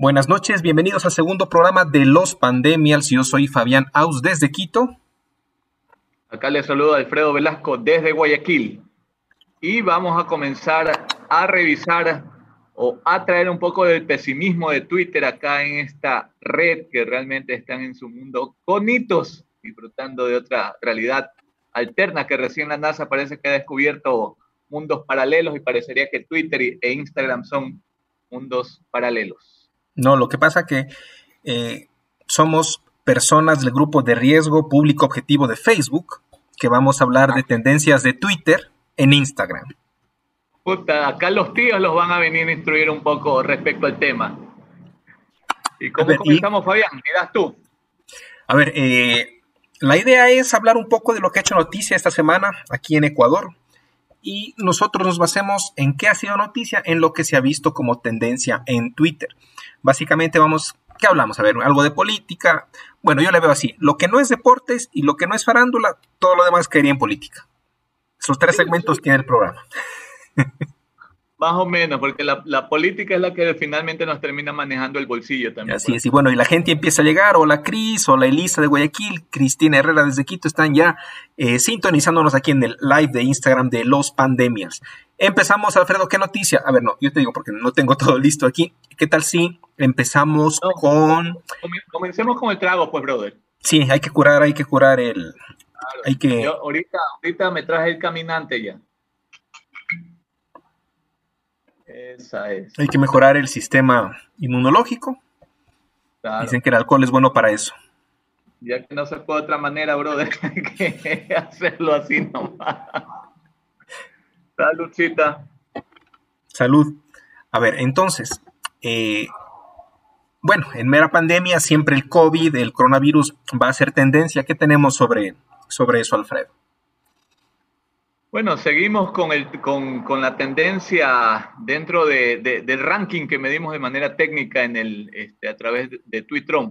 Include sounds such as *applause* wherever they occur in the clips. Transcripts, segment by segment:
Buenas noches, bienvenidos al segundo programa de Los Pandemials. Yo soy Fabián Aus desde Quito. Acá les saludo Alfredo Velasco desde Guayaquil. Y vamos a comenzar a revisar o a traer un poco del pesimismo de Twitter acá en esta red que realmente están en su mundo conitos, disfrutando de otra realidad alterna que recién la NASA parece que ha descubierto mundos paralelos y parecería que Twitter e Instagram son mundos paralelos. No, lo que pasa que eh, somos personas del grupo de riesgo público objetivo de Facebook, que vamos a hablar de tendencias de Twitter en Instagram. Puta, acá los tíos los van a venir a instruir un poco respecto al tema. ¿Y cómo comenzamos, Fabián? Miras tú. A ver, eh, la idea es hablar un poco de lo que ha hecho noticia esta semana aquí en Ecuador y nosotros nos basemos en qué ha sido noticia, en lo que se ha visto como tendencia en Twitter. Básicamente vamos, ¿qué hablamos? A ver, algo de política. Bueno, yo le veo así, lo que no es deportes y lo que no es farándula, todo lo demás caería en política. Esos tres segmentos tiene el programa. *laughs* Más o menos, porque la, política es la que finalmente nos termina manejando el bolsillo también. Así es, y bueno, y la gente empieza a llegar, o la Cris, o la Elisa de Guayaquil, Cristina Herrera desde Quito, están ya eh, sintonizándonos aquí en el live de Instagram de Los Pandemias. Empezamos, Alfredo, ¿qué noticia? A ver, no, yo te digo porque no tengo todo listo aquí. ¿Qué tal si empezamos con... Comencemos con el trago, pues, brother. Sí, hay que curar, hay que curar el... hay que... ahorita, ahorita me traje el caminante ya. Esa es. Hay que mejorar el sistema inmunológico. Dicen que el alcohol es bueno para eso. Ya que no se puede de otra manera, brother, hay *laughs* que hacerlo así nomás. Saludcita. Salud. A ver, entonces, eh, bueno, en mera pandemia siempre el COVID, el coronavirus va a ser tendencia. ¿Qué tenemos sobre, sobre eso, Alfredo? Bueno, seguimos con, el, con, con la tendencia dentro de, del ranking que medimos de manera técnica en el, este, a través de, de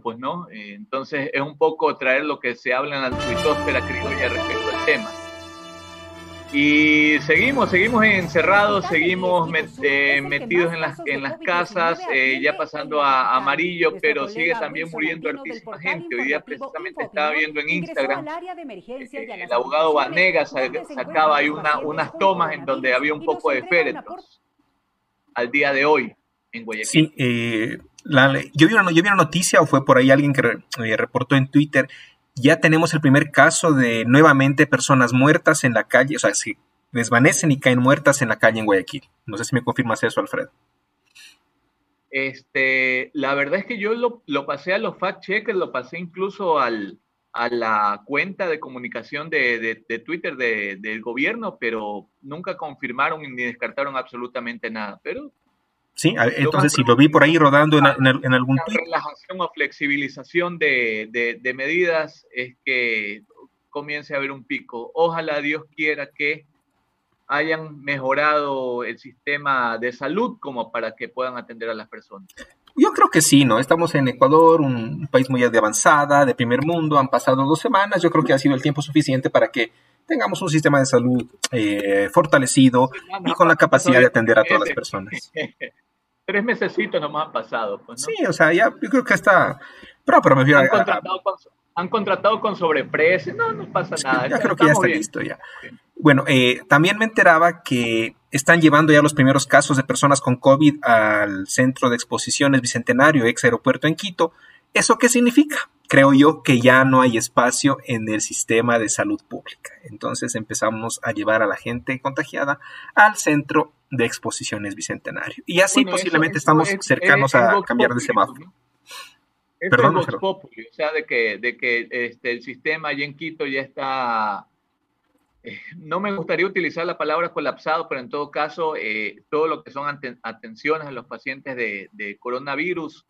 pues, ¿no? Eh, entonces es un poco traer lo que se habla en la tuitósfera criolla respecto al tema. Y seguimos, seguimos encerrados, seguimos eh, metidos en las, en las casas, eh, ya pasando a amarillo, pero sigue también muriendo hartísima gente. Hoy día precisamente estaba viendo en Instagram, eh, el abogado Vanegas sacaba ahí una, unas tomas en donde había un poco de féretros al día de hoy en Guayaquil. Sí, yo, vi una, yo vi una noticia o fue por ahí alguien que reportó en Twitter ya tenemos el primer caso de nuevamente personas muertas en la calle, o sea, si desvanecen y caen muertas en la calle en Guayaquil. No sé si me confirmas eso, Alfredo. Este, la verdad es que yo lo, pasé a los fact checkers, lo pasé incluso al, a la cuenta de comunicación de, Twitter del gobierno, pero nunca confirmaron ni descartaron absolutamente nada. Pero Sí, entonces si lo vi por ahí rodando en, en, algún tweet. relajación o flexibilización de, de, medidas es que comience a haber un pico. Ojalá Dios quiera que hayan mejorado el sistema de salud como para que puedan atender a las personas. Yo creo que sí, ¿no? Estamos en Ecuador, un país muy de avanzada, de primer mundo, han pasado dos semanas, yo creo que ha sido el tiempo suficiente para que tengamos un sistema de salud eh, fortalecido y con la capacidad de atender a todas las personas. *laughs* tres mesecitos nomás han pasado. Pues, Sí, o sea, ya yo creo que está... Pero, pero me han, contratado con, han contratado con sobreprecio, no, no pasa nada. Ya creo que ya está listo ya. Bueno, eh, también me enteraba que están llevando ya los primeros casos de personas con COVID al Centro de Exposiciones Bicentenario, ex aeropuerto en Quito. ¿Eso qué significa? Creo yo que ya no hay espacio en el sistema de salud pública. Entonces empezamos a llevar a la gente contagiada al centro de exposiciones bicentenario. Y así posiblemente estamos cercanos a cambiar de semáforo. Perdón, es o sea, de que, de que este, el sistema allí en Quito ya está, eh, no me gustaría utilizar la palabra colapsado, pero en todo caso, eh, todo lo que son atenciones a los pacientes de, coronavirus,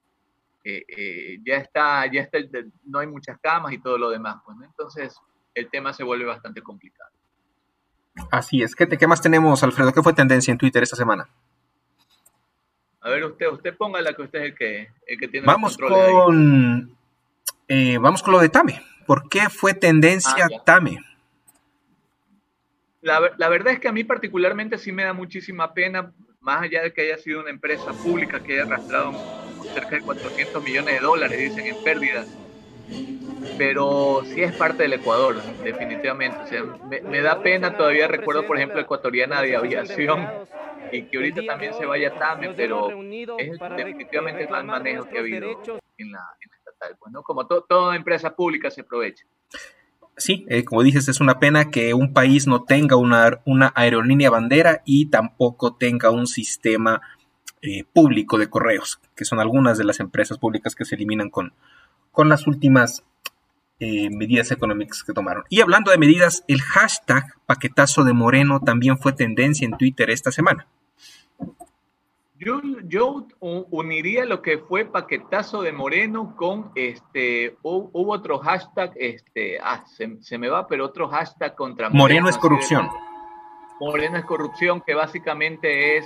eh, ya está, ya está, no hay muchas camas y todo lo demás. Pues, Entonces, el tema se vuelve bastante complicado. Así es. ¿Qué, ¿Qué más tenemos, Alfredo? ¿Qué fue tendencia en Twitter esta semana? A ver, usted, usted ponga la que usted es el que, el que tiene vamos con, eh, vamos con lo de Tame. ¿Por qué fue tendencia ah, Tame? La, la, verdad es que a mí particularmente sí me da muchísima pena, más allá de que haya sido una empresa pública que haya arrastrado cerca de 400 millones de dólares, dicen, en pérdidas. Pero sí es parte del Ecuador, definitivamente. O sea, me, da pena, todavía recuerdo, por ejemplo, ecuatoriana de aviación, y que ahorita también se vaya TAME, pero es definitivamente el mal manejo que ha habido en la, estatal. Pues, Como toda empresa pública se aprovecha sí, eh, como dices, es una pena que un país no tenga una, una aerolínea bandera y tampoco tenga un sistema eh, público de correos, que son algunas de las empresas públicas que se eliminan con, con las últimas eh, medidas económicas que tomaron. Y hablando de medidas, el hashtag paquetazo de Moreno también fue tendencia en Twitter esta semana. Yo, yo uniría lo que fue paquetazo de Moreno con este, hubo, otro hashtag, este, ah, se, me va, pero otro hashtag contra Moreno. Moreno es corrupción. Moreno es corrupción, que básicamente es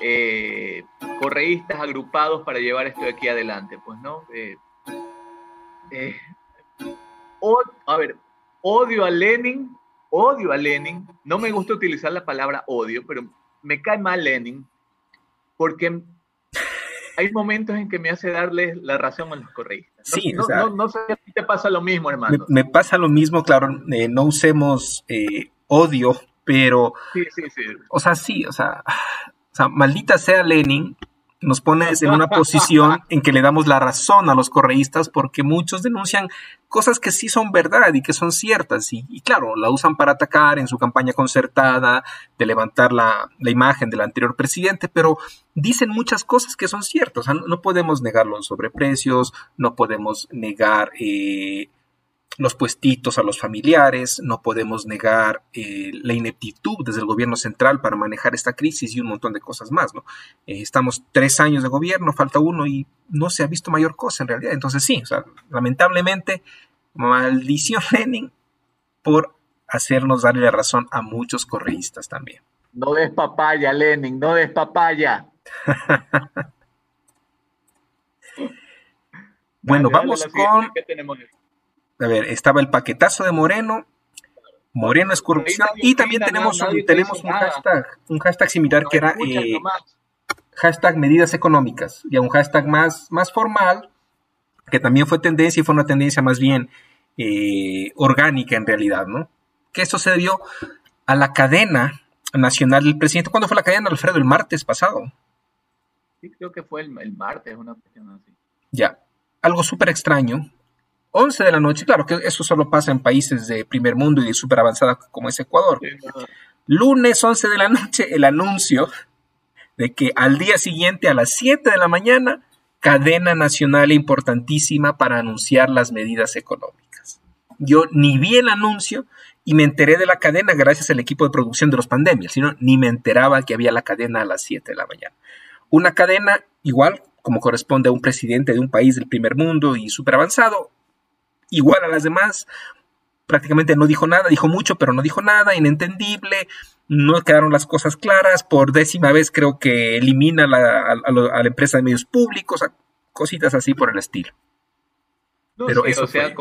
eh, correístas agrupados para llevar esto de aquí adelante, pues, ¿no? Eh, eh, a ver, odio a Lenin, odio a Lenin, no me gusta utilizar la palabra odio, pero me cae mal Lenin porque hay momentos en que me hace darle la razón a los correístas. sí, no, no, sé si te pasa lo mismo, hermano. Me, pasa lo mismo, claro, eh, no usemos eh, odio, pero... Sí, sí, sí. O sea, sí, o sea, o sea, maldita sea Lenin, nos pone en una posición *laughs* en que le damos la razón a los correístas porque muchos denuncian cosas que sí son verdad y que son ciertas y, claro, la usan para atacar en su campaña concertada de levantar la, imagen del anterior presidente, pero dicen muchas cosas que son ciertas. no, podemos negar los sobreprecios, no podemos negar... Eh, los puestitos a los familiares, no podemos negar eh, la ineptitud desde el gobierno central para manejar esta crisis y un montón de cosas más, ¿no? Eh, estamos tres años de gobierno, falta uno y no se ha visto mayor cosa en realidad. Entonces sí, o sea, lamentablemente, maldición *laughs* Lenin por hacernos darle la razón a muchos correístas también. No des papaya, Lenin, no des papaya. *laughs* bueno, vamos con... ¿Qué tenemos? A ver, estaba el paquetazo de Moreno, Moreno es corrupción, y también tenemos, un, tenemos un hashtag, un hashtag similar que era eh, hashtag medidas económicas, y un hashtag más, más formal, que también fue tendencia y fue una tendencia más bien eh, orgánica en realidad, ¿no? Que eso se debió a la cadena nacional del presidente. ¿Cuándo fue la cadena, Alfredo? El martes pasado. Sí, creo que fue el, martes, una cuestión así. Ya. Algo súper extraño, 11 de la noche, claro que eso solo pasa en países de primer mundo y de súper avanzada como es Ecuador. Lunes 11 de la noche, el anuncio de que al día siguiente a las 7 de la mañana, cadena nacional importantísima para anunciar las medidas económicas. Yo ni vi el anuncio y me enteré de la cadena gracias al equipo de producción de los pandemias, sino ni me enteraba que había la cadena a las 7 de la mañana. Una cadena igual como corresponde a un presidente de un país del primer mundo y súper avanzado, igual a las demás. Prácticamente no dijo nada, dijo mucho, pero no dijo nada, inentendible, no quedaron las cosas claras. Por décima vez creo que elimina a, la empresa de medios públicos, cositas así por el estilo. pero eso o sea,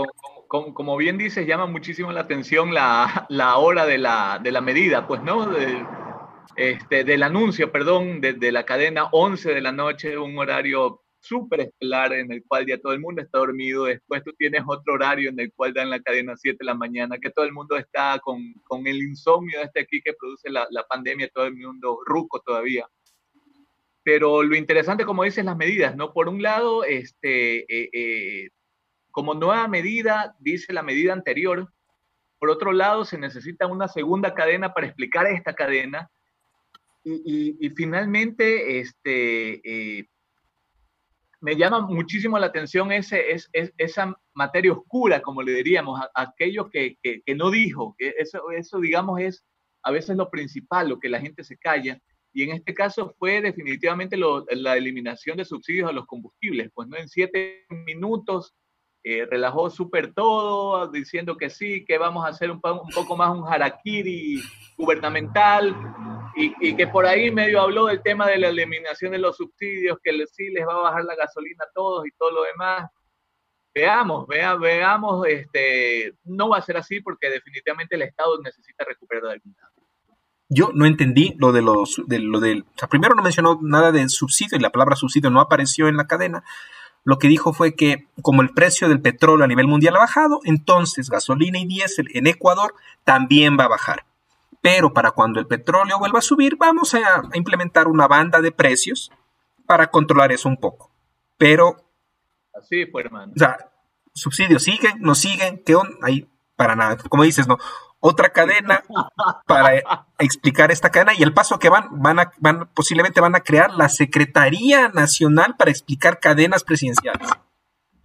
como, bien dices, llama muchísimo la atención la, hora de la, de la, medida, pues, ¿no? este, del anuncio, perdón, de, de, la cadena 11 de la noche, un horario súper estelar en el cual ya todo el mundo está dormido, después tú tienes otro horario en el cual dan la cadena 7 de la mañana, que todo el mundo está con, con el insomnio este aquí que produce la, la, pandemia, todo el mundo ruco todavía. Pero lo interesante, como dices, las medidas, ¿no? Por un lado, este, eh, eh, como nueva medida, dice la medida anterior, por otro lado, se necesita una segunda cadena para explicar esta cadena. Y, y, finalmente, este, eh, me llama muchísimo la atención ese, es, esa materia oscura, como le diríamos, aquello que, no dijo. Que eso, eso, digamos, es a veces lo principal, lo que la gente se calla. Y en este caso fue definitivamente la eliminación de subsidios a los combustibles. Pues no en siete minutos eh, relajó súper todo, diciendo que sí, que vamos a hacer un, un poco más un harakiri gubernamental, y, que por ahí medio habló del tema de la eliminación de los subsidios, que sí les va a bajar la gasolina a todos y todo lo demás. Veamos, vea, veamos, este, no va a ser así porque definitivamente el Estado necesita recuperar algún Yo no entendí lo de los, de lo del, o sea, primero no mencionó nada de subsidio y la palabra subsidio no apareció en la cadena. Lo que dijo fue que como el precio del petróleo a nivel mundial ha bajado, entonces gasolina y diésel en Ecuador también va a bajar. Pero para cuando el petróleo vuelva a subir, vamos a, implementar una banda de precios para controlar eso un poco. Pero... Así fue, hermano. O sea, subsidios siguen, no siguen, ¿qué onda? Ahí para nada. Como dices, no, otra cadena para explicar esta cadena y el paso que van, van, a, van posiblemente van a crear la Secretaría Nacional para explicar cadenas presidenciales.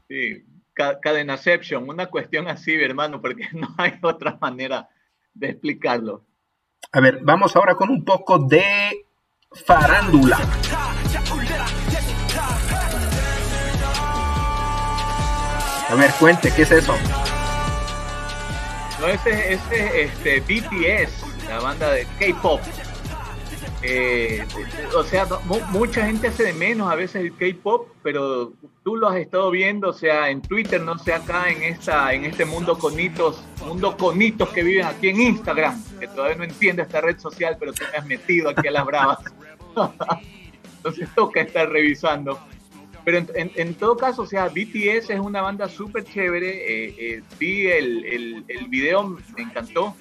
Sí, cadenaception, una cuestión así, hermano, porque *laughs* no hay otra manera de explicarlo. A ver, vamos ahora con un poco de farándula. A ver, cuente, ¿qué es eso? No, ese es este, BTS, la banda de K-pop. Eh, o sea, mucha gente hace de menos a veces el K-pop, pero tú lo has estado viendo, o sea, en Twitter, no sé, acá en esta, en este mundo conitos, mundo conitos que viven aquí en Instagram, que todavía no entiende esta red social, pero te has metido aquí a las bravas. *laughs* Entonces toca estar revisando. Pero en, todo caso, o sea, BTS es una banda súper chévere. Eh, eh, vi el, el, el, video, me encantó.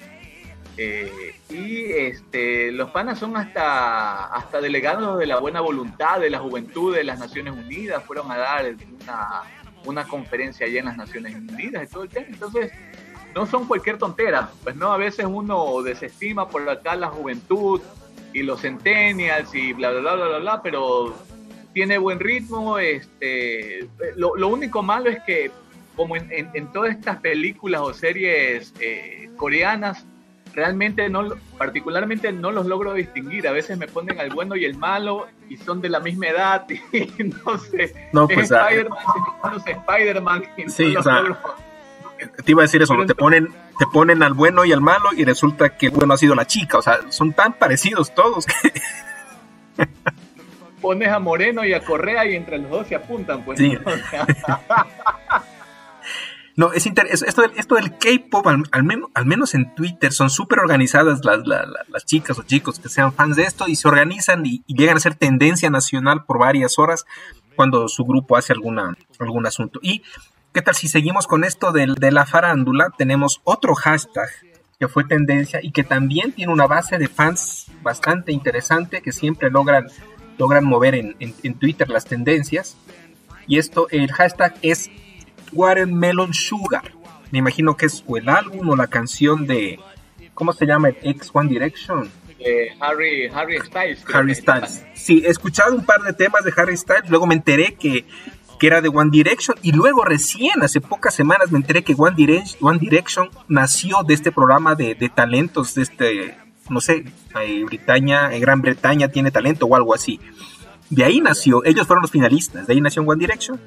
Eh, y este, los panas son hasta, hasta delegados de la buena voluntad de la juventud de las Naciones Unidas. Fueron a dar una, una conferencia allá en las Naciones Unidas y todo el tema. Entonces, no son cualquier tontera. Pues no, a veces uno desestima por acá la juventud y los centennials y bla, bla, bla, bla, bla, bla pero tiene buen ritmo. Este, lo, único malo es que, como en, todas estas películas o series eh, coreanas, realmente no, particularmente no los logro distinguir. A veces me ponen al bueno y el malo y son de la misma edad *laughs* y no sé. No, pues, Spider-Man, sí, o sea, te iba a decir eso, te ponen, te ponen al bueno y al malo y resulta que el bueno ha sido la chica. O sea, son tan parecidos todos que pones a Moreno y a Correa y entre los dos se apuntan, pues. *laughs* No, es interesante. Esto, esto del K-pop, al, menos, al menos en Twitter, son súper organizadas las, chicas o chicos que sean fans de esto y se organizan y, llegan a ser tendencia nacional por varias horas cuando su grupo hace alguna, algún asunto. Y, ¿qué tal si seguimos con esto de, de la farándula? Tenemos otro hashtag que fue tendencia y que también tiene una base de fans bastante interesante que siempre logran logran mover en, en, Twitter las tendencias. Y esto, el hashtag es Watermelon Sugar. Me imagino que es o el álbum o la canción de, ¿cómo se llama? El X One Direction. Harry, Harry Styles. Harry Styles. Sí, he escuchado un par de temas de Harry Styles, luego me enteré que, que era de One Direction y luego recién, hace pocas semanas, me enteré que One Direction, One Direction nació de este programa de, de talentos, de este no sé, en en Gran Bretaña tiene talento o algo así. De ahí nació, ellos fueron los finalistas, de ahí nació One Direction.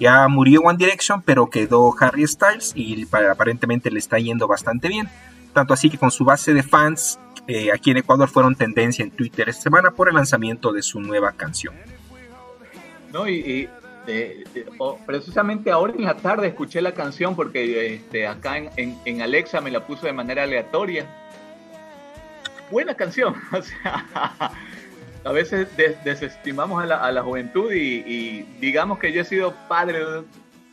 Ya murió One Direction, pero quedó Harry Styles y aparentemente le está yendo bastante bien. Tanto así que con su base de fans eh, aquí en Ecuador fueron tendencia en Twitter esta semana por el lanzamiento de su nueva canción. No, y, precisamente ahora en la tarde escuché la canción porque este, acá en Alexa me la puso de manera aleatoria buena canción. *laughs* O sea, a veces desestimamos a la, juventud y, digamos que yo he sido padre,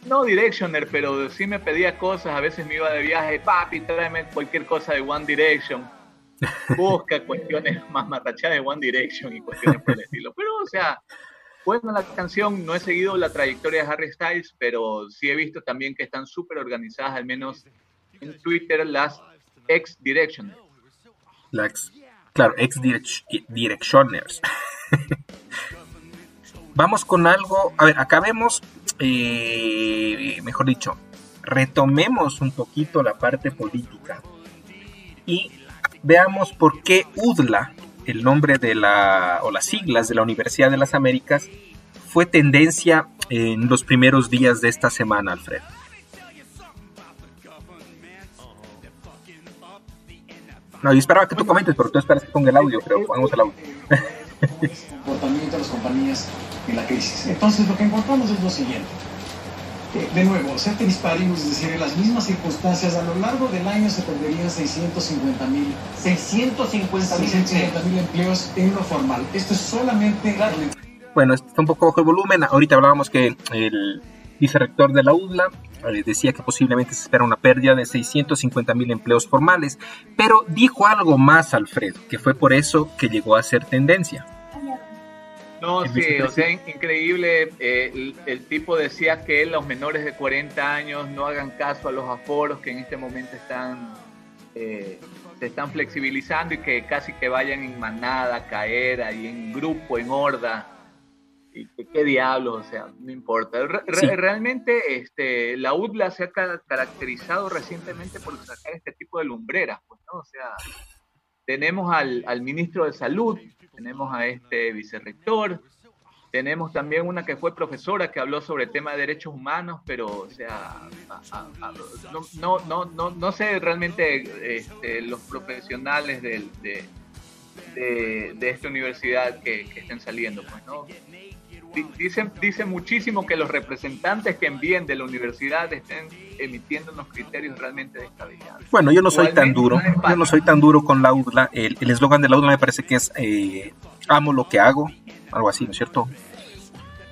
no directioner, pero sí me pedía cosas, a veces me iba de viaje, papi, tráeme cualquier cosa de One Direction. *laughs* Busca cuestiones más matachadas de One Direction y cuestiones por el estilo. Pero, o sea, bueno, la canción no he seguido la trayectoria de Harry Styles, pero sí he visto también que están súper organizadas, al menos en Twitter, las ex Directioners claro, ex directioners. *laughs* Vamos con algo, a ver, acabemos, eh, mejor dicho, retomemos un poquito la parte política y veamos por qué UDLA, el nombre de la, o las siglas de la Universidad de las Américas, fue tendencia en los primeros días de esta semana, Alfredo. No, yo esperaba que tú comentes, pero tú esperas que ponga el audio, pero pongamos el audio. *laughs* comportamiento de las compañías en la crisis. Entonces, lo que encontramos es lo siguiente. de nuevo, se disparimos, es decir, en las mismas circunstancias, a lo largo del año se perderían 650 mil 650 mil empleos en lo formal. Esto es solamente... Bueno, está un poco bajo el volumen. Ahorita hablábamos que el vicerrector de la UDLA eh, decía que posiblemente se espera una pérdida de 650 mil empleos formales, pero dijo algo más, Alfredo, que fue por eso que llegó a ser tendencia. No, sí, o sea, increíble. Eh, el, tipo decía que los menores de 40 años no hagan caso a los aforos que en este momento están eh, se están flexibilizando y que casi que vayan en manada, caer ahí en grupo, en horda. Y qué diablos, o sea, no importa. Realmente este, la UDLA se ha caracterizado recientemente por sacar este tipo de lumbreras, pues, ¿no? O sea, tenemos al, al ministro de Salud tenemos a este vicerrector, tenemos también una que fue profesora que habló sobre el tema de derechos humanos, pero, o sea, no, no, no, no, sé realmente este, los profesionales de, de, esta universidad que, que, estén saliendo, pues, ¿no? Dicen, dicen muchísimo que los representantes que envíen de la universidad estén emitiendo unos criterios realmente descabellados. Bueno, yo no soy tan duro, yo no soy tan duro con la UDLA. El eslogan de la UDLA me parece que es eh, amo lo que hago, algo así, ¿no es cierto?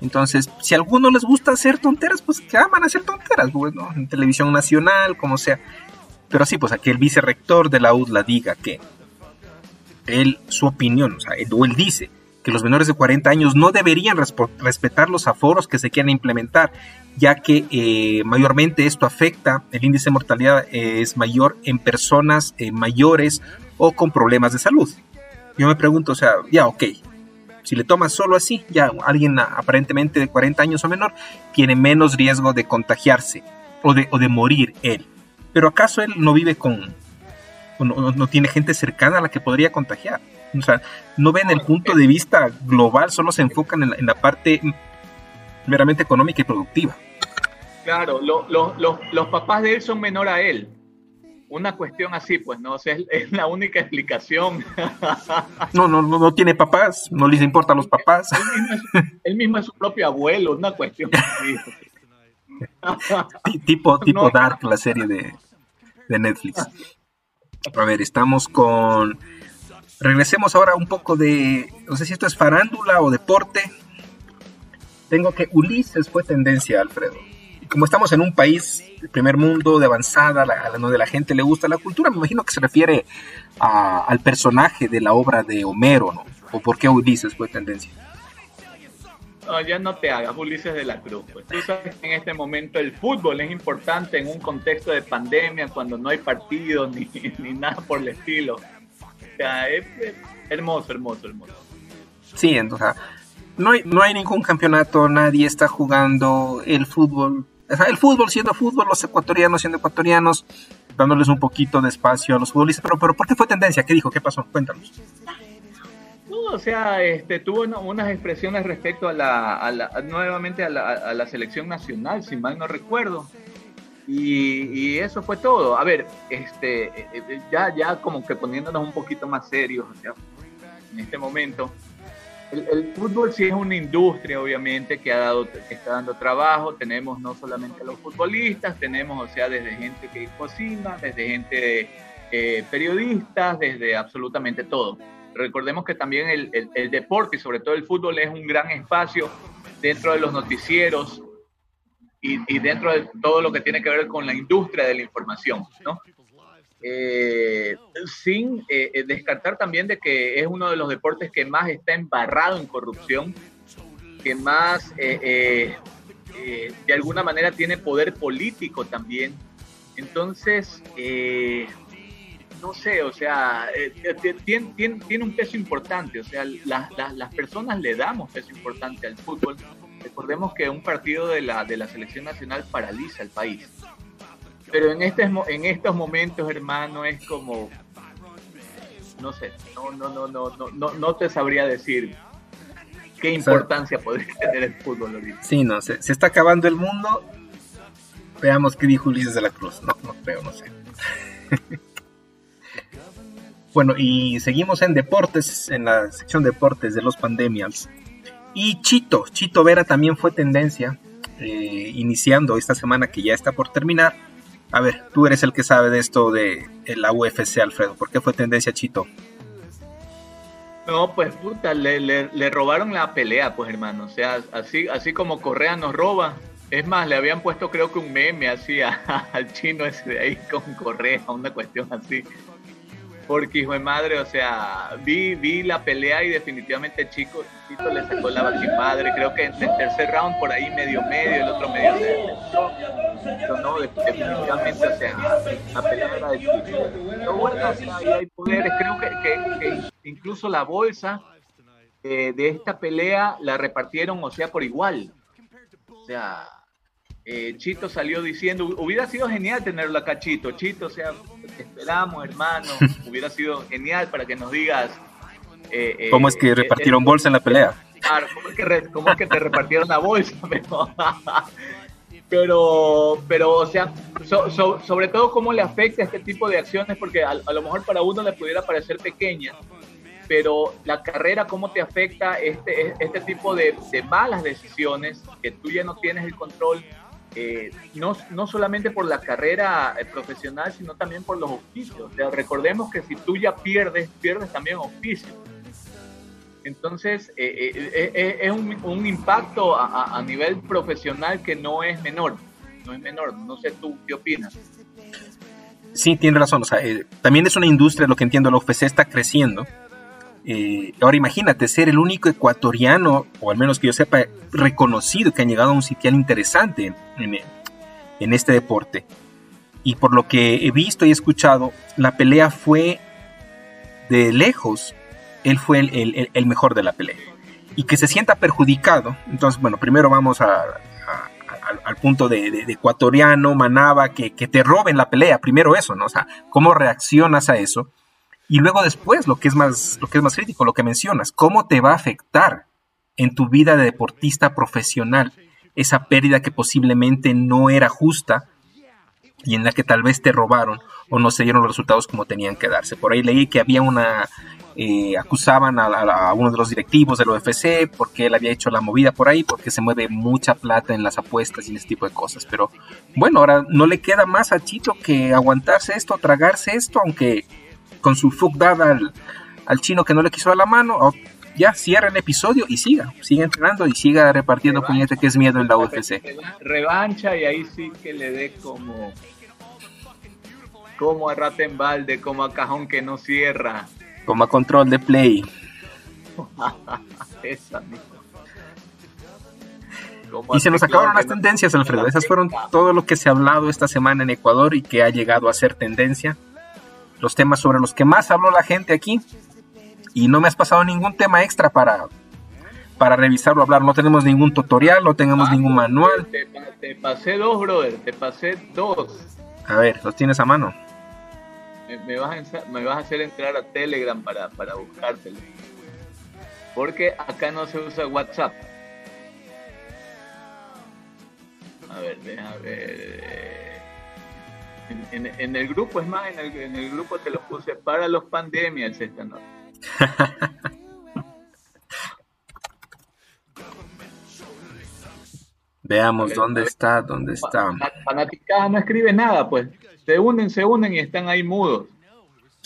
Entonces, si a algunos les gusta hacer tonteras, pues que aman hacer tonteras, bueno, en televisión nacional, como sea. Pero así, pues a que el vicerrector de la UDLA diga que él, su opinión, o sea, él, él dice que los menores de 40 años no deberían respetar los aforos que se quieran implementar, ya que eh, mayormente esto afecta, el índice de mortalidad eh, es mayor en personas eh, mayores o con problemas de salud. Yo me pregunto, o sea, ya, ok, si le tomas solo así, ya alguien aparentemente de 40 años o menor tiene menos riesgo de contagiarse o de, morir él. Pero ¿acaso él no vive con, no, no tiene gente cercana a la que podría contagiar? O sea, no ven el punto de vista global, solo se enfocan en la, parte meramente económica y productiva. Claro, los papás de él son menor a él. Una cuestión así, pues, ¿no? O sea, es, la única explicación. No, no, no, no tiene papás, no les importan los papás. Él mismo es, su propio abuelo, una cuestión así. tipo tipo Dark, la serie de, de Netflix. A ver, estamos con Regresemos ahora un poco de, no sé si esto es farándula o deporte. Tengo que Ulises fue tendencia, Alfredo. Y como estamos en un país de primer mundo, de avanzada, la, donde la gente le gusta la cultura, me imagino que se refiere al personaje de la obra de Homero, ¿no? ¿O por qué Ulises fue tendencia? Ya no te hagas, Ulises de la Cruz. Pues tú sabes que en este momento el fútbol es importante en un contexto de pandemia, cuando no hay partidos ni, *laughs* ni nada por el estilo es, hermoso, hermoso, hermoso. Sí, entonces, no hay, no hay ningún campeonato, nadie está jugando el fútbol. el fútbol siendo fútbol, los ecuatorianos siendo ecuatorianos, dándoles un poquito de espacio a los futbolistas. Pero, pero ¿por qué fue tendencia? ¿Qué dijo? ¿Qué pasó? Cuéntanos. No, o sea, este, tuvo unas expresiones respecto a la, nuevamente a la, a la, selección nacional, si mal no recuerdo. Y, eso fue todo. A ver, este, eh, eh, ya, ya como que poniéndonos un poquito más serios en este momento, el, fútbol sí es una industria, obviamente, que, ha dado, que está dando trabajo. Tenemos no solamente a los futbolistas, tenemos, o sea, desde gente que cocina, desde gente eh, periodistas, desde absolutamente todo. Recordemos que también el, el deporte y sobre todo el fútbol es un gran espacio dentro de los noticieros, y, dentro de todo lo que tiene que ver con la industria de la información, ¿no? Eh, sin eh, eh, descartar también de que es uno de los deportes que más está embarrado en corrupción, que más de alguna manera tiene poder político también. Entonces, no sé, o sea, tiene, tiene, un peso importante, o sea, las personas le damos peso importante al fútbol Recordemos que un partido de la, de la selección nacional paraliza el país. Pero en, este, en estos momentos, hermano, es como, no sé, no, no, no, no, no, no, te sabría decir qué importancia podría *laughs* tener el fútbol ahorita. Sí, no sé, se está acabando el mundo. Veamos qué dijo Ulises de la Cruz. No, no creo, no sé. *laughs* bueno, y seguimos en deportes, en la sección deportes de los pandemias. Y Chito, Chito Vera también fue tendencia. eh, iniciando esta semana que ya está por terminar. A ver, tú eres el que sabe de esto de la UFC, Alfredo. ¿Por qué fue tendencia Chito? No, pues puta, le, le, robaron la pelea, pues hermano. O sea, así, así como Correa nos roba. Es más, le habían puesto creo que un meme así *laughs* al chino ese de ahí con Correa, una cuestión así. Porque hijo de madre, o sea, vi, vi la pelea y definitivamente Chico, Chito le sacó la madre. Creo que en el tercer round por ahí medio medio, el otro medio Pero no, definitivamente, o sea, la pelea era de Chico. Bueno, hay poderes. Creo que, que, incluso la bolsa eh, de esta pelea la repartieron, o sea, por igual. O sea, eh, Chito salió diciendo, hubiera sido genial tenerlo acá, Chito. Chito, o sea, te esperamos, hermano. *laughs* hubiera sido genial para que nos digas. Eh, eh, ¿Cómo es que repartieron bolsa en la pelea? Claro, ¿cómo es que, te repartieron la bolsa? *laughs* pero, pero, o sea, sobre todo cómo le afecta este tipo de acciones, porque a, lo mejor para uno le pudiera parecer pequeña, pero la carrera, cómo te afecta este, este tipo de, de malas decisiones, que tú ya no tienes el control eh, no, no, solamente por la carrera eh, profesional, sino también por los oficios. recordemos que si tú ya pierdes, pierdes también oficio. Entonces, eh, es un, impacto a, a, nivel profesional que no es menor. No es menor. No sé tú qué opinas. Sí, tiene razón. O sea, también es una industria, lo que entiendo, la UFC está creciendo eh, ahora imagínate ser el único ecuatoriano, o al menos que yo sepa, reconocido que ha llegado a un sitial interesante en, este deporte. Y por lo que he visto y escuchado, la pelea fue de lejos, él fue el, mejor de la pelea. Y que se sienta perjudicado, entonces, bueno, primero vamos al punto de, ecuatoriano, Manaba, que, que, te roben la pelea, primero eso, ¿no? O sea, ¿cómo reaccionas a eso? Y luego después, lo que es más, lo que es más crítico, lo que mencionas, cómo te va a afectar en tu vida de deportista profesional esa pérdida que posiblemente no era justa y en la que tal vez te robaron o no se dieron los resultados como tenían que darse. Por ahí leí que había una, eh, acusaban a, uno de los directivos del UFC porque él había hecho la movida por ahí, porque se mueve mucha plata en las apuestas y ese tipo de cosas. Pero bueno, ahora no le queda más a Chito que aguantarse esto, tragarse esto, aunque con su fuck dada al, chino que no le quiso dar la mano, ya cierra el episodio y siga, siga entrenando y siga repartiendo puñete que es miedo en la UFC. Revancha y ahí sí que le dé como como a rata en balde, como a cajón que no cierra. Como a control de play. *laughs* y se nos acabaron las tendencias, Alfredo. Esas fueron todo lo que se ha hablado esta semana en Ecuador y que ha llegado a ser tendencia los temas sobre los que más habló la gente aquí. Y no me has pasado ningún tema extra para, para revisarlo, hablar. No tenemos ningún tutorial, no tenemos ah, ningún manual. Te, pasé dos, brother, te pasé dos. A ver, los tienes a mano. Me, vas, a, hacer entrar a Telegram para, para buscártelo. Porque acá no se usa WhatsApp. A ver, déjame ver. En, el grupo, es más, en el, grupo te lo puse para los pandemias, esta noche. *laughs* Veamos dónde está, dónde está. Fanaticada no escribe nada, pues. Se unen, se unen y están ahí mudos.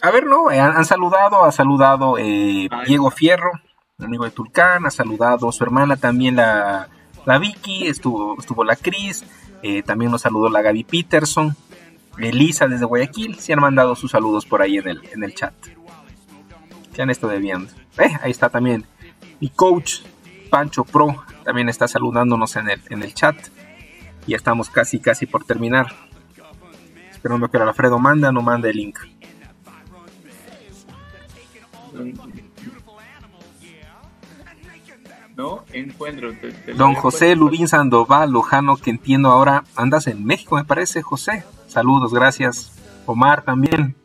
A ver, no, eh, han, saludado, ha saludado eh, Diego Fierro, amigo de Tulcán, ha saludado su hermana también, la, la Vicky, estuvo, estuvo la Cris, eh, también nos saludó la Gaby Peterson, Elisa desde Guayaquil, se han mandado sus saludos por ahí en el, en el chat. Se han estado viendo. Eh, ahí está también mi coach, Pancho Pro, también está saludándonos en el, en el chat. Ya estamos casi, casi por terminar. Esperando que el Alfredo manda, no mande el link. No encuentro. Don José Lubín Sandoval Lojano, que entiendo ahora andas en México, me parece, José. Saludos, gracias. Omar también.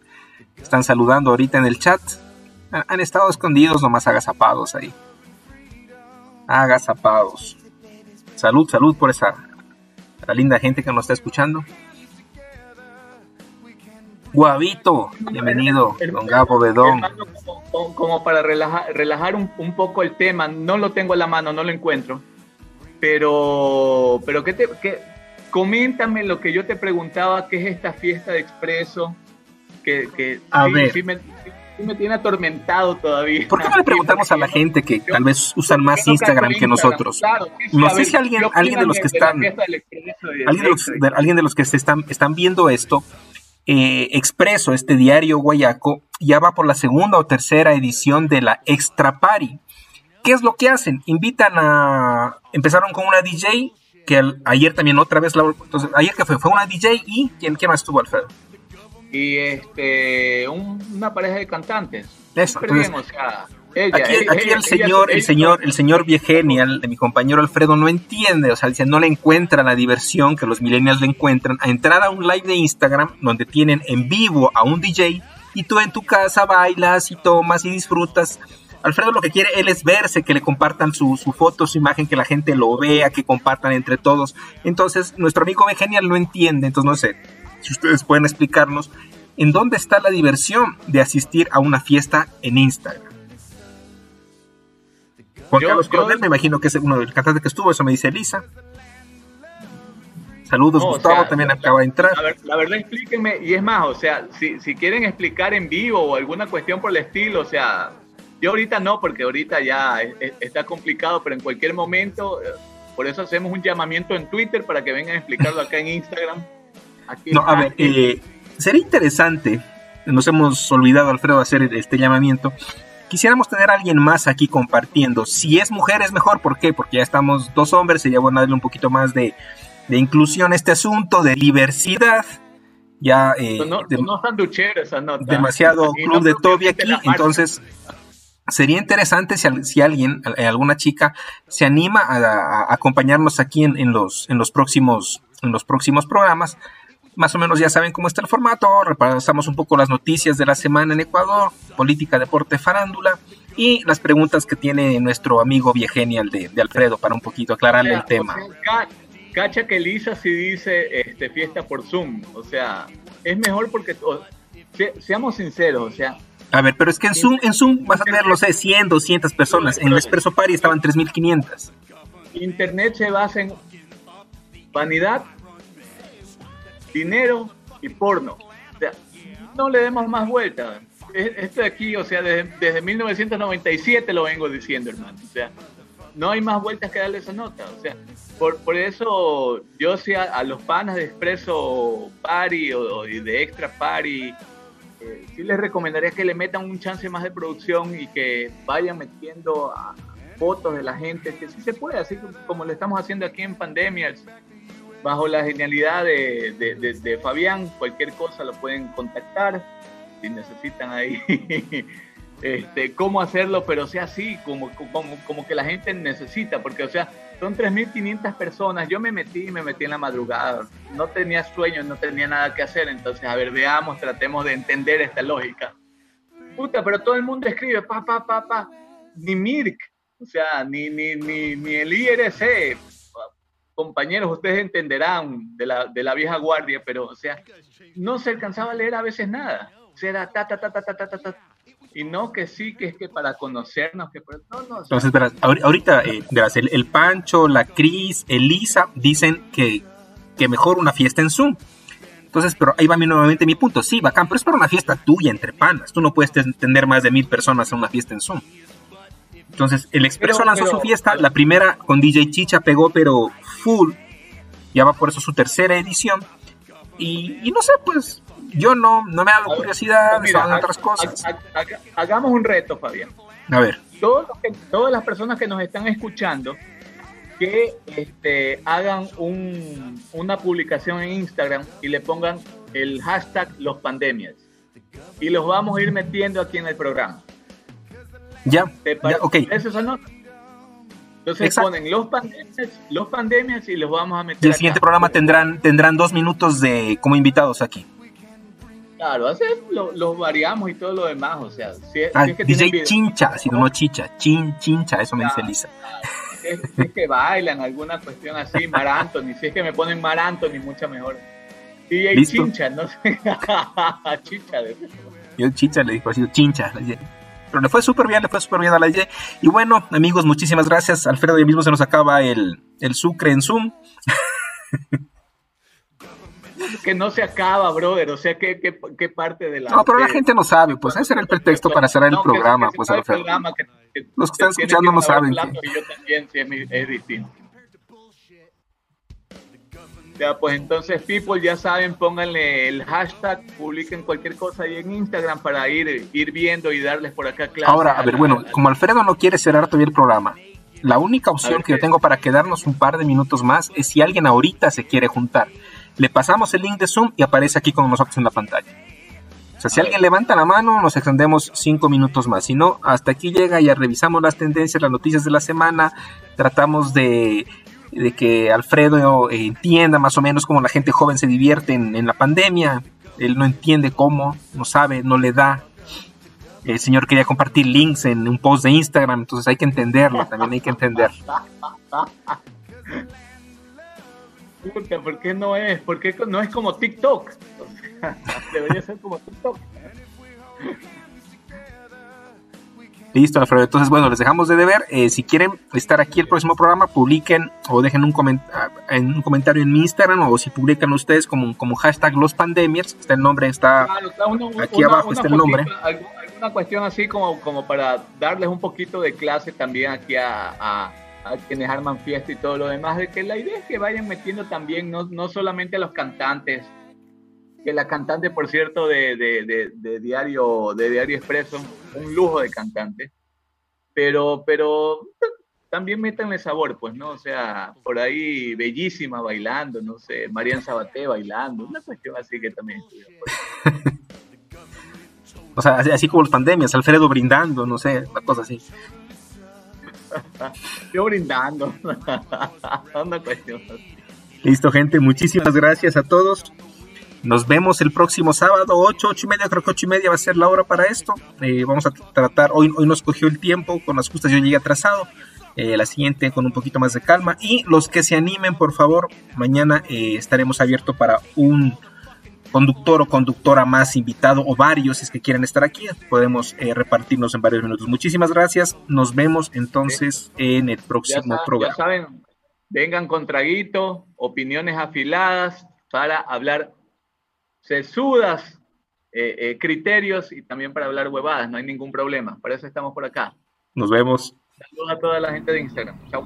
Están saludando ahorita en el chat. Han estado escondidos, nomás agazapados ahí. Agazapados. Salud, salud por esa la linda gente que nos está escuchando. Guavito, bienvenido, don Gabo Bedón. Como, para relajar, relajar un, un, poco el tema, no lo tengo a la mano, no lo encuentro. Pero, pero ¿qué te, qué, coméntame lo que yo te preguntaba, ¿qué es esta fiesta de expreso? Que, que A sí, ver. sí me, sí me tiene atormentado todavía. ¿Por qué no le preguntamos a la *laughs* gente que tal vez usan más Instagram que nosotros? Claro, No sé ver, si alguien- ¿qué alguien de los que están- alguien de los, Extra? de- alguien de los que se están, están viendo esto, eh, Expreso, este diario guayaco, ya va por la segunda o tercera edición de la Extra Party. ¿Qué es lo que hacen? Invitan a... Empezaron con una DJ, que ayer también otra vez... La, entonces, ayer que fue, fue una DJ y... ¿Quién, quién más estuvo, Alfredo? Y este, un- una pareja de cantantes. Eso, entonces, bien, o sea, ella, Aquí, ella- aquí ella- el señor, el señor, el señor Viegenial, de mi compañero Alfredo, no entiende, o sea, dice, no le encuentra la diversión que los millennials le encuentran a entrar a un live de Instagram donde tienen en vivo a un DJ y tú en tu casa bailas y tomas y disfrutas. Alfredo lo que quiere él es verse, que le compartan su, su foto, su imagen, que la gente lo vea, que compartan entre todos. Entonces, nuestro amigo Viegenial no entiende, entonces no sé si ustedes pueden explicarnos en dónde está la diversión de asistir a una fiesta en Instagram. Juan Yo- Carlos yo- Coronel, me imagino que es uno de los cantantes que estuvo, eso me dice Elisa. Saludos, No, o Gustavo sea, también la- acaba de entrar. La verdad, explíquenme, y es más, o sea, si, si quieren explicar en vivo o alguna cuestión por el estilo, o sea, yo ahorita no, porque ahorita ya es- es- está complicado, pero en cualquier momento, eh, por eso hacemos un llamamiento en Twitter para que vengan a explicarlo acá en Instagram. Aquí No, a ver, eh, sería interesante, nos hemos olvidado, Alfredo, hacer este llamamiento. Quisiéramos tener a alguien más aquí compartiendo. Si es mujer es mejor, ¿por qué? Porque ya estamos dos hombres, sería bueno darle un poquito más de, de inclusión a este asunto, de diversidad. Ya eh, Sonó, de- sonó sanduchero esa nota. demasiado club no de Toby aquí, entonces sería interesante si, si alguien, eh, alguna chica, se anima a, a acompañarnos aquí en, en los, en, los próximos, en los próximos programas. Más o menos ya saben cómo está el formato, repasamos un poco las noticias de la semana en Ecuador, política, deporte, farándula y las preguntas que tiene nuestro amigo Viegenial de, de Alfredo para un poquito aclararle O sea, el tema. o sea, ca- cacha que Lisa sí dice este, fiesta por Zoom. O sea, es mejor porque, o- se- seamos sinceros, o sea, A ver, pero es que en Zoom, en Zoom vas a tener, no sé, 100, 200 personas. En el Expreso Party estaban 3.500. Internet se basa en vanidad, dinero y porno. O sea, no le demos más vuelta. Esto de aquí, o sea, desde, desde 1997 lo vengo diciendo, hermano. O sea, no hay más vueltas que darle esa nota. O sea, por, por eso yo sí a, a los panas de Expreso Party o, o de Extra Party, sí les recomendaría que le metan un chance más de producción y que vayan metiendo a- fotos de la gente, que sí se puede, así como lo estamos haciendo aquí en Pandemias, bajo la genialidad de, de- de- de Fabián, cualquier cosa lo pueden contactar, si necesitan ahí *laughs* este, cómo hacerlo, pero sea así, como, como, como que la gente necesita, porque o sea, son 3.500 personas, yo me metí, me metí en la madrugada, no tenía sueño, no tenía nada que hacer, entonces, a ver, veamos, tratemos de entender esta lógica. Puta, pero todo el mundo escribe, pa, pa, pa, pa, ni Mirk, o sea, ni, ni, ni, ni el IRC, compañeros, ustedes entenderán de la, de la vieja guardia, pero, o sea, no se alcanzaba a leer a veces nada. O sea, era ta, ta, ta, ta, ta, ta, ta, ta. Y no que sí, que es que para conocernos, que por- no, Entonces, verás, ahori- ahorita, eh, verás, el, el Pancho, la Cris, Elisa dicen que, que mejor una fiesta en Zoom. Entonces, pero ahí va mi, nuevamente mi punto. Sí, bacán, pero es para una fiesta tuya entre panas. Tú no puedes ten- tener más de mil personas en una fiesta en Zoom. Entonces, el Expreso Pero- lanzó pero- su fiesta, la primera con DJ Chicha pegó, pero full. Ya va por eso su tercera edición. Y, y no sé, pues, yo no, no me ha dado curiosidad, mira, son ha- otras cosas. ha- ha- haga- hagamos un reto, Fabián. A ver, Todos los que- todas las personas que nos están escuchando, que este, hagan un- una publicación en Instagram y le pongan el hashtag los pandemias. Y los vamos a ir metiendo aquí en el programa. ya, ¿Te ya, parece ok. nota? Entonces Exacto. ponen los pandemias, los pandemias y los vamos a meter. Y el acá. siguiente programa tendrán, tendrán dos minutos de como invitados aquí. Claro, así lo, lo variamos y todo lo demás. O sea, si, es- Ah, si es que DJ Chincha, si no, no Chicha. Chin, Chincha, eso me dice Claro. Lisa. si es, si es que bailan, alguna cuestión así, Mar Anthony, si es que me ponen Mar Anthony, mucha mejor. DJ ¿Listo? Chincha, no sé. *laughs* Chicha, de- Yo Chicha le dijo así, Chincha. le. Pero le fue súper bien, le fue súper bien a la Y. Y bueno, amigos, muchísimas gracias. Alfredo, ya mismo se nos acaba el, el sucre en Zoom. *laughs* que no se acaba, brother. O sea, ¿qué, qué, qué parte de la.? No, pero la gente no sabe, pues ese era el pretexto para cerrar el programa, pues, Alfredo. Los que están escuchando no saben. Que... yo también, sí, es, es distinto. Ya, pues entonces, people, ya saben, pónganle el hashtag, publiquen cualquier cosa ahí en Instagram para ir, ir viendo y darles por acá claro. Ahora, a ver, bueno, como Alfredo no quiere cerrar todavía el programa, la única opción que yo tengo para quedarnos un par de minutos más es si alguien ahorita se quiere juntar. Le pasamos el link de Zoom y aparece aquí con nosotros en la pantalla. O sea, si alguien levanta la mano, nos extendemos cinco minutos más. Si no, hasta aquí llega, ya revisamos las tendencias, las noticias de la semana, tratamos de de que Alfredo eh, entienda más o menos cómo la gente joven se divierte en, la pandemia. Él no entiende cómo, no sabe, no le da. El señor quería compartir links en un post de Instagram, entonces hay que entenderlo, también hay que *laughs* entenderlo. ¿por qué no es? ¿Por qué no es como TikTok? *laughs* debería ser como TikTok. Listo, Alfredo. Entonces, bueno, les dejamos de deber. Eh, si quieren estar aquí el próximo programa, publiquen o dejen un, en un comentario en mi Instagram o si publican ustedes como, como hashtag los pandemias. Está el nombre, está, aquí abajo, está el nombre. Alguna cuestión así como, como para darles un poquito de clase también aquí a, a, quienes arman fiesta y todo lo demás, de que la idea es que vayan metiendo también no, no solamente a los cantantes, que la cantante, por cierto, de, de, Diario, de Diario Expreso, un lujo de cantante, pero, pero también métanle sabor, pues, ¿no? O sea, por ahí bellísima bailando, no sé, Marian Sabaté bailando, una cuestión así que también O sea, así, como las pandemias, Alfredo brindando, no sé, una cosa así. *laughs* Yo brindando. *laughs* una cuestión. Listo, gente, muchísimas gracias a todos. Nos vemos el próximo sábado, 8, 8 y media, creo que 8 y media va a ser la hora para esto. Eh, vamos a tratar, hoy, hoy nos cogió el tiempo, con las justas yo llegué atrasado. Eh, la siguiente con un poquito más de calma. Y los que se animen, por favor, mañana eh, estaremos abiertos para un conductor o conductora más invitado o varios, si es que quieren estar aquí, podemos repartirnos en varios minutos. Muchísimas gracias. Nos vemos entonces en el próximo programa. Ya saben, vengan con traguito, opiniones afiladas para hablar sesudas eh, eh, criterios y también para hablar huevadas, no hay ningún problema. Por eso estamos por acá. Nos vemos. Saludos a toda la gente de Instagram. Chao.